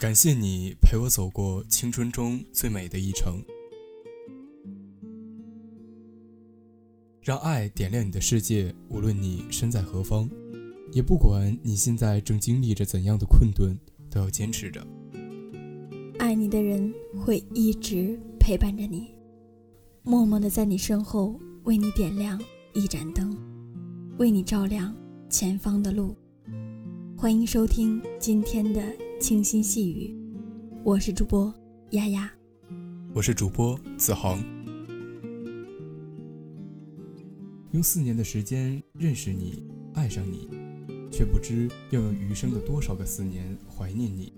感谢你陪我走过青春中最美的一程，让爱点亮你的世界。无论你身在何方，也不管你现在正经历着怎样的困顿，都要坚持着。爱你的人会一直陪伴着你，默默的在你身后为你点亮一盏灯，为你照亮前方的路。欢迎收听今天的。清新细语，我是主播丫丫，我是主播子航。用四年的时间认识你，爱上你，却不知要用余生的多少个四年怀念你。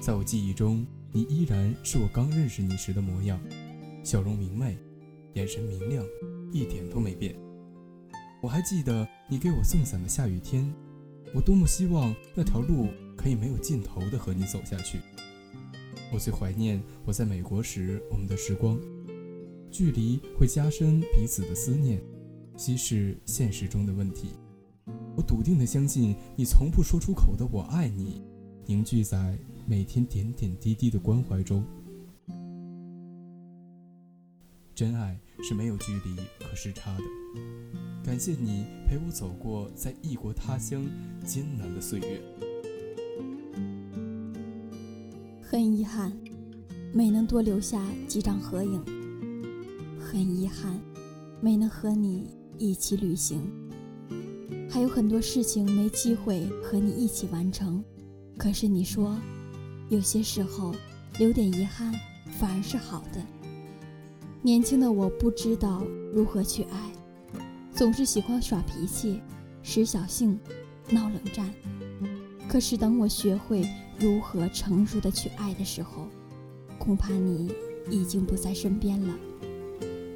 在我记忆中，你依然是我刚认识你时的模样，笑容明媚，眼神明亮，一点都没变。我还记得你给我送伞的下雨天，我多么希望那条路。可以没有尽头的和你走下去。我最怀念我在美国时我们的时光，距离会加深彼此的思念，稀释现实中的问题。我笃定的相信，你从不说出口的“我爱你”，凝聚在每天点点滴滴的关怀中。真爱是没有距离和时差的。感谢你陪我走过在异国他乡艰难的岁月。很遗憾，没能多留下几张合影。很遗憾，没能和你一起旅行。还有很多事情没机会和你一起完成。可是你说，有些时候留点遗憾反而是好的。年轻的我不知道如何去爱，总是喜欢耍脾气、使小性、闹冷战。可是等我学会。如何成熟的去爱的时候，恐怕你已经不在身边了。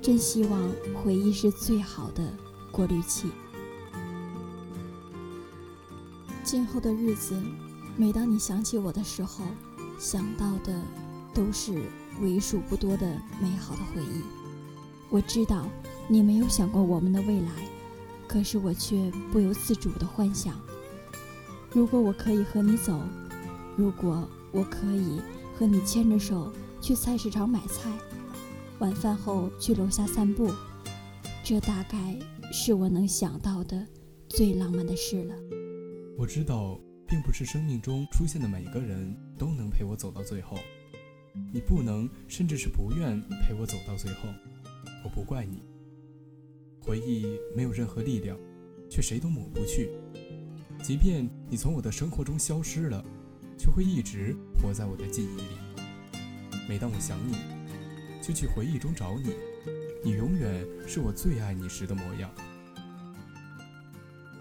真希望回忆是最好的过滤器。今后的日子，每当你想起我的时候，想到的都是为数不多的美好的回忆。我知道你没有想过我们的未来，可是我却不由自主的幻想：如果我可以和你走。如果我可以和你牵着手去菜市场买菜，晚饭后去楼下散步，这大概是我能想到的最浪漫的事了。我知道，并不是生命中出现的每个人都能陪我走到最后，你不能，甚至是不愿陪我走到最后，我不怪你。回忆没有任何力量，却谁都抹不去，即便你从我的生活中消失了。却会一直活在我的记忆里。每当我想你，就去回忆中找你，你永远是我最爱你时的模样。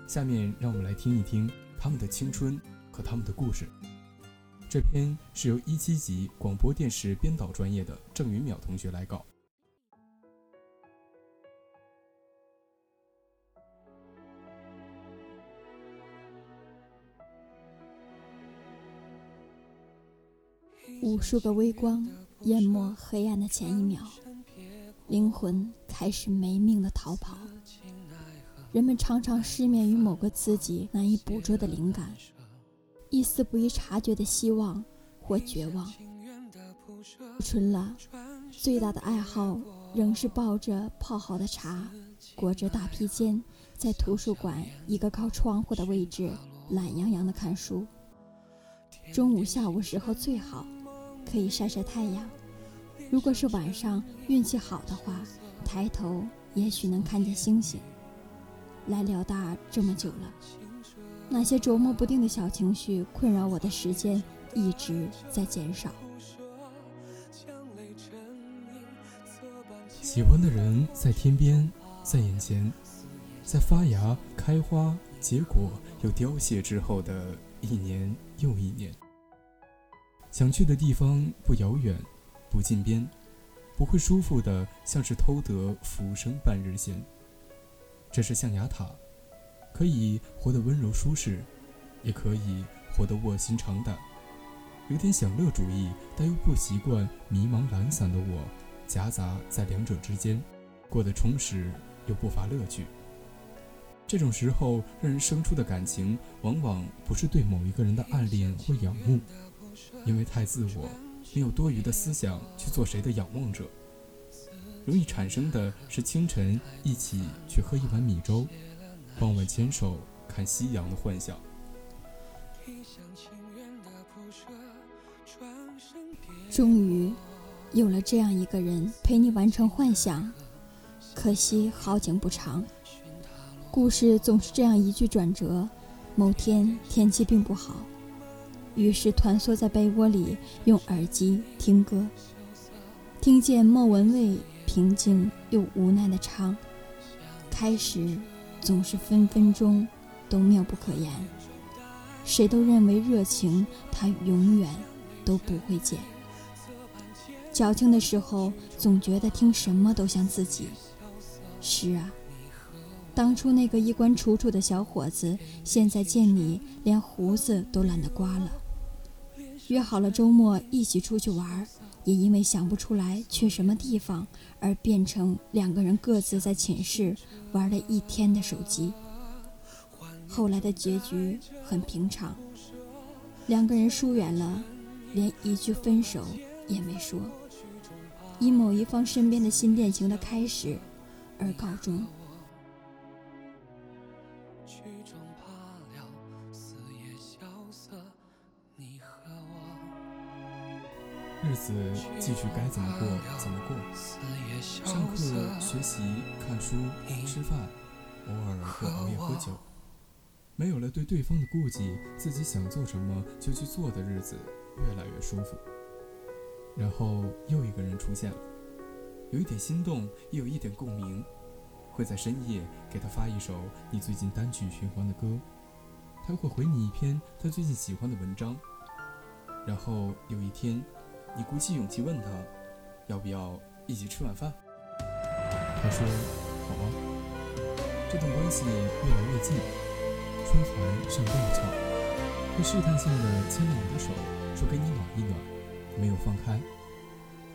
下面让我们来听一听他们的青春和他们的故事。这篇是由一七级广播电视编导专业的郑云淼同学来稿。无数个微光淹没黑暗的前一秒，灵魂开始没命的逃跑。人们常常失眠于某个自己难以捕捉的灵感，一丝不易察觉的希望或绝望。春了，最大的爱好仍是抱着泡好的茶，裹着大披肩，在图书馆一个靠窗户的位置，懒洋洋地看书。中午、下午时候最好。可以晒晒太阳。如果是晚上运气好的话，抬头也许能看见星星。来辽大这么久了，那些琢磨不定的小情绪困扰我的时间一直在减少。喜欢的人在天边，在眼前，在发芽、开花、结果又凋谢之后的一年又一年。想去的地方不遥远，不近边，不会舒服的像是偷得浮生半日闲。这是象牙塔，可以活得温柔舒适，也可以活得卧薪尝胆。有点享乐主义，但又不习惯迷茫懒散的我，夹杂在两者之间，过得充实又不乏乐趣。这种时候，让人生出的感情，往往不是对某一个人的暗恋或仰慕，因为太自我，没有多余的思想去做谁的仰望者。容易产生的是清晨一起去喝一碗米粥，傍晚牵手看夕阳的幻想。终于，有了这样一个人陪你完成幻想，可惜好景不长。故事总是这样一句转折。某天天气并不好，于是团缩在被窝里用耳机听歌，听见莫文蔚平静又无奈的唱：“开始总是分分钟都妙不可言，谁都认为热情它永远都不会减。矫情的时候总觉得听什么都像自己。是啊。”当初那个衣冠楚楚的小伙子，现在见你连胡子都懒得刮了。约好了周末一起出去玩，也因为想不出来去什么地方，而变成两个人各自在寝室玩了一天的手机。后来的结局很平常，两个人疏远了，连一句分手也没说，以某一方身边的新恋情的开始而告终。日子继续该怎么过怎么过，上课、学习、看书、吃饭，偶尔会熬夜喝酒。没有了对对方的顾忌，自己想做什么就去做的日子越来越舒服。然后又一个人出现了，有一点心动，也有一点共鸣。会在深夜给他发一首你最近单曲循环的歌，他会回你一篇他最近喜欢的文章。然后有一天。你鼓起勇气问他，要不要一起吃晚饭？他说：“好啊。”这段关系越来越近，春寒上吊桥，他试探性的牵了你的手，说给你暖一暖，没有放开。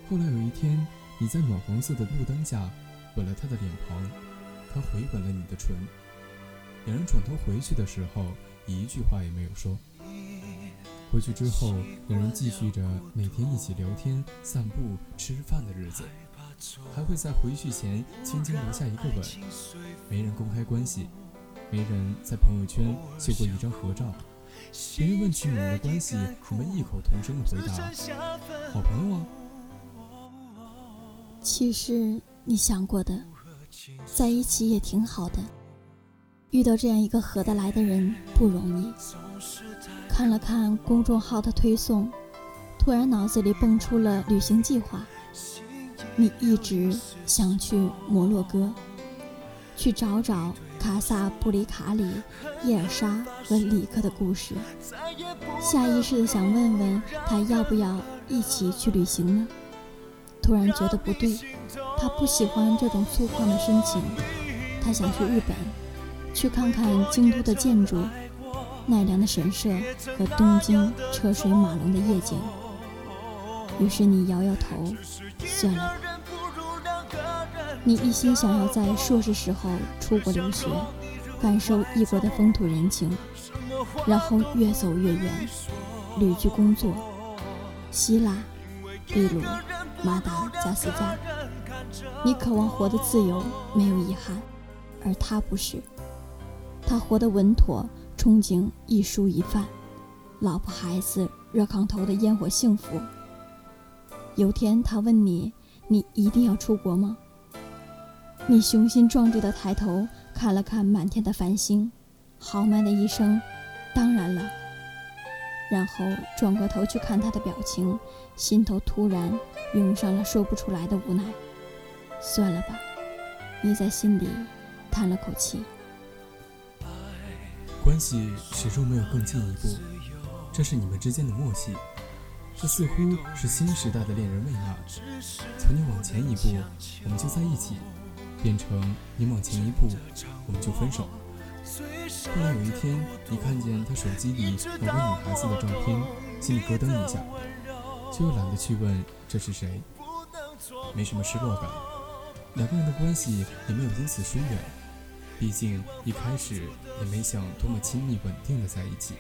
后来有一天，你在暖黄色的路灯下吻了他的脸庞，他回吻了你的唇。两人转头回去的时候，一句话也没有说。回去之后，两人继续着每天一起聊天、散步、吃饭的日子，还会在回去前轻轻留下一个吻。没人公开关系，没人在朋友圈秀过一张合照。别人问起你们的关系，你们异口同声的回答：“好朋友啊。”其实你想过的，在一起也挺好的。遇到这样一个合得来的人不容易。看了看公众号的推送，突然脑子里蹦出了旅行计划。你一直想去摩洛哥，去找找卡萨布里卡里、叶尔莎和里克的故事。下意识的想问问他要不要一起去旅行呢？突然觉得不对，他不喜欢这种粗犷的深情。他想去日本，去看看京都的建筑。奈良的神社和东京车水马龙的夜景，于是你摇摇头，算了吧。你一心想要在硕士时候出国留学，感受异国的风土人情，然后越走越远，旅居工作，希腊、秘鲁、马达加斯加。你渴望活得自由，没有遗憾，而他不是，他活得稳妥。憧憬一蔬一饭，老婆孩子热炕头的烟火幸福。有天他问你：“你一定要出国吗？”你雄心壮志的抬头看了看满天的繁星，豪迈的一声：“当然了。”然后转过头去看他的表情，心头突然涌上了说不出来的无奈。算了吧，你在心里叹了口气。关系始终没有更进一步，这是你们之间的默契。这似乎是新时代的恋人未满。从你往前一步，我们就在一起；变成你往前一步，我们就分手。后来有一天，你看见他手机里某个女孩子的照片，心里咯噔一下，却又懒得去问这是谁，没什么失落感。两个人的关系也没有因此疏远，毕竟一开始也没想多么亲密稳定的在一起，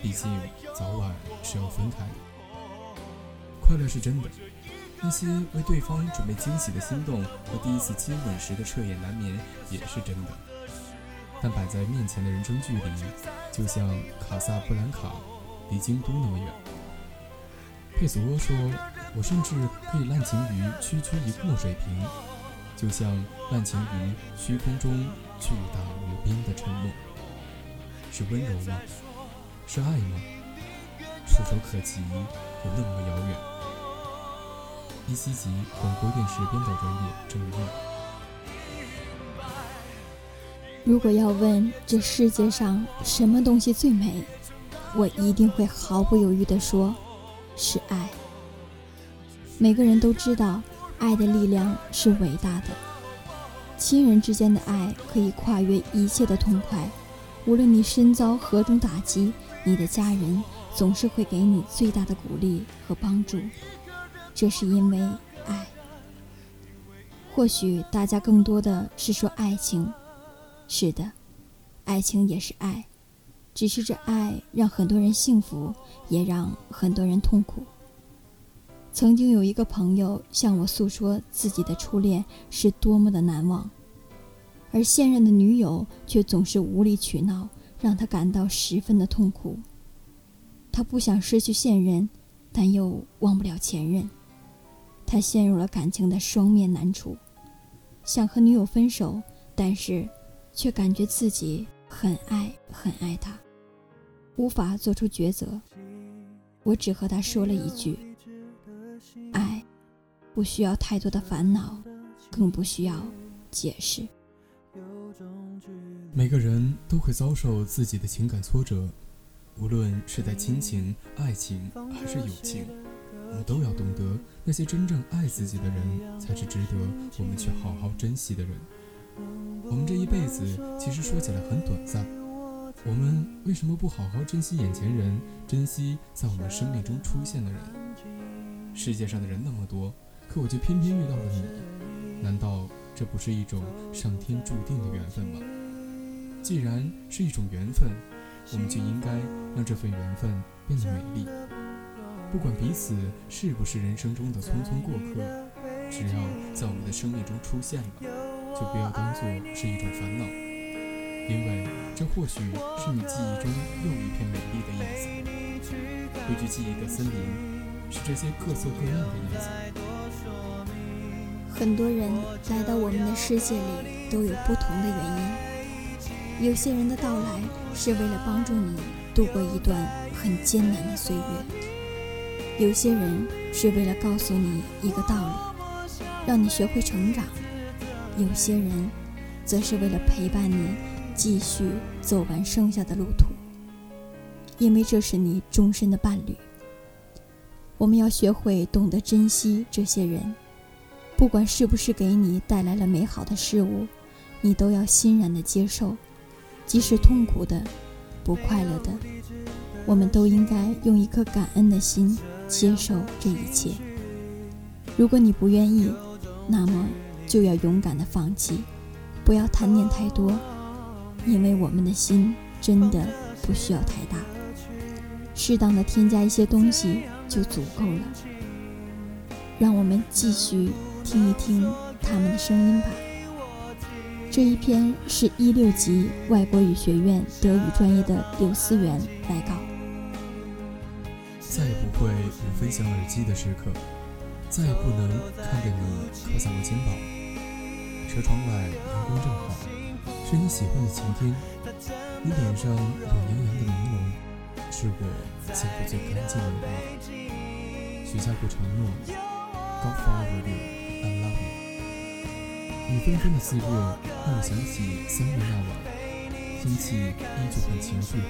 毕竟早晚是要分开的。快乐是真的，那些为对方准备惊喜的心动和第一次接吻时的彻夜难眠也是真的。但摆在面前的人生距离，就像卡萨布兰卡离京都那么远。佩索阿说：“我甚至可以滥情于区区一个水平，就像滥情于虚空中巨大无边的沉默。”是温柔吗？是爱吗？触手可及，又那么遥远。一西集广播电视编导专业郑玉。如果要问这世界上什么东西最美，我一定会毫不犹豫地说，是爱。每个人都知道，爱的力量是伟大的。亲人之间的爱可以跨越一切的痛快，无论你身遭何种打击，你的家人总是会给你最大的鼓励和帮助。这是因为爱。或许大家更多的是说爱情，是的，爱情也是爱，只是这爱让很多人幸福，也让很多人痛苦。曾经有一个朋友向我诉说自己的初恋是多么的难忘，而现任的女友却总是无理取闹，让他感到十分的痛苦。他不想失去现任，但又忘不了前任。他陷入了感情的双面难处，想和女友分手，但是却感觉自己很爱很爱她，无法做出抉择。我只和他说了一句：“不需要太多的烦恼，更不需要解释。”每个人都会遭受自己的情感挫折，无论是在亲情、爱情还是友情。我们都要懂得，那些真正爱自己的人，才是值得我们去好好珍惜的人。我们这一辈子其实说起来很短暂，我们为什么不好好珍惜眼前人，珍惜在我们生命中出现的人？世界上的人那么多，可我就偏偏遇到了你，难道这不是一种上天注定的缘分吗？既然是一种缘分，我们就应该让这份缘分变得美丽。不管彼此是不是人生中的匆匆过客，只要在我们的生命中出现了，就不要当做是一种烦恼，因为这或许是你记忆中又一片美丽的叶子。汇聚记忆的森林，是这些各色各样的叶子。很多人来到我们的世界里都有不同的原因，有些人的到来是为了帮助你度过一段很艰难的岁月。有些人是为了告诉你一个道理，让你学会成长；有些人，则是为了陪伴你继续走完剩下的路途，因为这是你终身的伴侣。我们要学会懂得珍惜这些人，不管是不是给你带来了美好的事物，你都要欣然的接受，即使痛苦的、不快乐的，我们都应该用一颗感恩的心。接受这一切。如果你不愿意，那么就要勇敢的放弃，不要贪念太多，因为我们的心真的不需要太大，适当的添加一些东西就足够了。让我们继续听一听他们的声音吧。这一篇是一六级外国语学院德语专业的刘思源来稿。再也不会有分享耳机的时刻，再也不能看着你靠在我肩膀。车窗外阳光正好，是你喜欢的晴天。你脸上暖洋洋的朦胧，是我见过最干净的容貌。许下过承诺，God forever you, I love you。雨纷纷的四月，让我想起三月那晚，天气依旧很情绪化。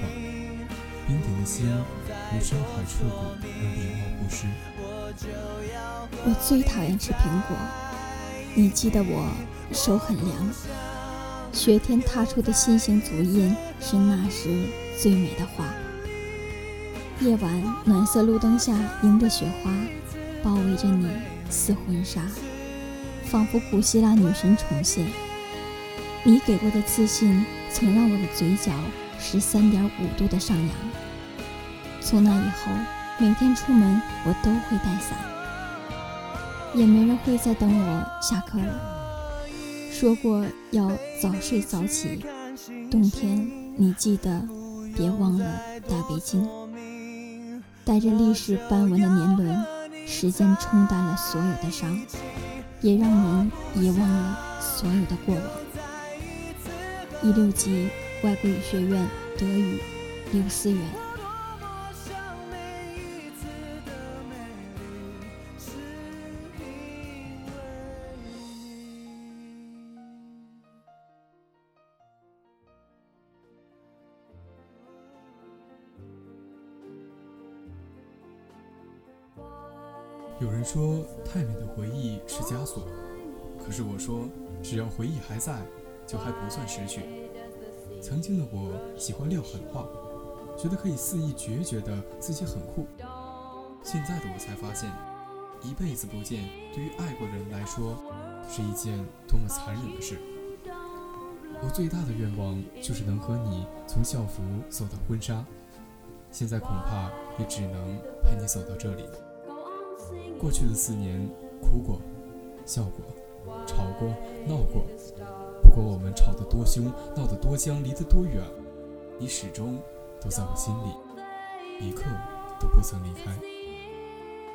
冰点的心如深海彻骨，而连貌不失。我最讨厌吃苹果，你记得我手很凉。雪天踏出的心形足印，是那时最美的花。夜晚暖色路灯下，迎着雪花，包围着你似婚纱，仿佛古希腊女神重现。你给过的自信，曾让我的嘴角十三点五度的上扬。从那以后，每天出门我都会带伞，也没人会再等我下课了。说过要早睡早起，冬天你记得别忘了带围巾。带着历史斑纹的年轮，时间冲淡了所有的伤，也让人遗忘了所有的过往。一六级外国语学院德语刘思远。可是我说，只要回忆还在，就还不算失去。曾经的我喜欢撂狠话，觉得可以肆意决绝的自己很酷。现在的我才发现，一辈子不见，对于爱过的人来说，是一件多么残忍的事。我最大的愿望就是能和你从校服走到婚纱，现在恐怕也只能陪你走到这里。过去的四年，哭过，笑过，吵过，闹过。不管我们吵得多凶，闹得多僵，离得多远，你始终都在我心里，一刻都不曾离开。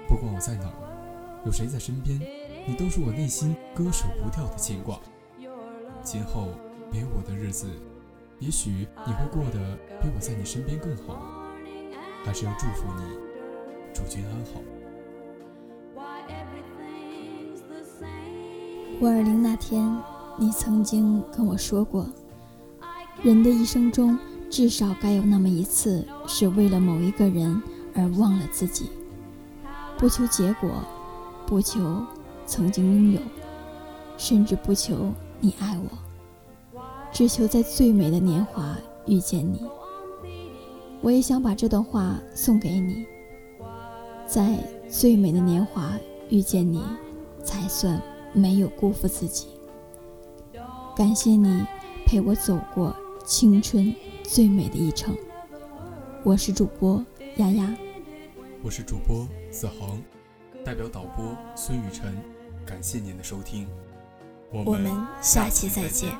不管我在哪儿，有谁在身边，你都是我内心割舍不掉的牵挂。今后没有我的日子，也许你会过得比我在你身边更好。还是要祝福你，祝君安好。五二零那天，你曾经跟我说过，人的一生中至少该有那么一次，是为了某一个人而忘了自己，不求结果，不求曾经拥有，甚至不求你爱我，只求在最美的年华遇见你。我也想把这段话送给你，在最美的年华遇见你，才算。没有辜负自己，感谢你陪我走过青春最美的一程。我是主播丫丫，我是主播子恒，代表导播孙雨辰，感谢您的收听，我们下期再见。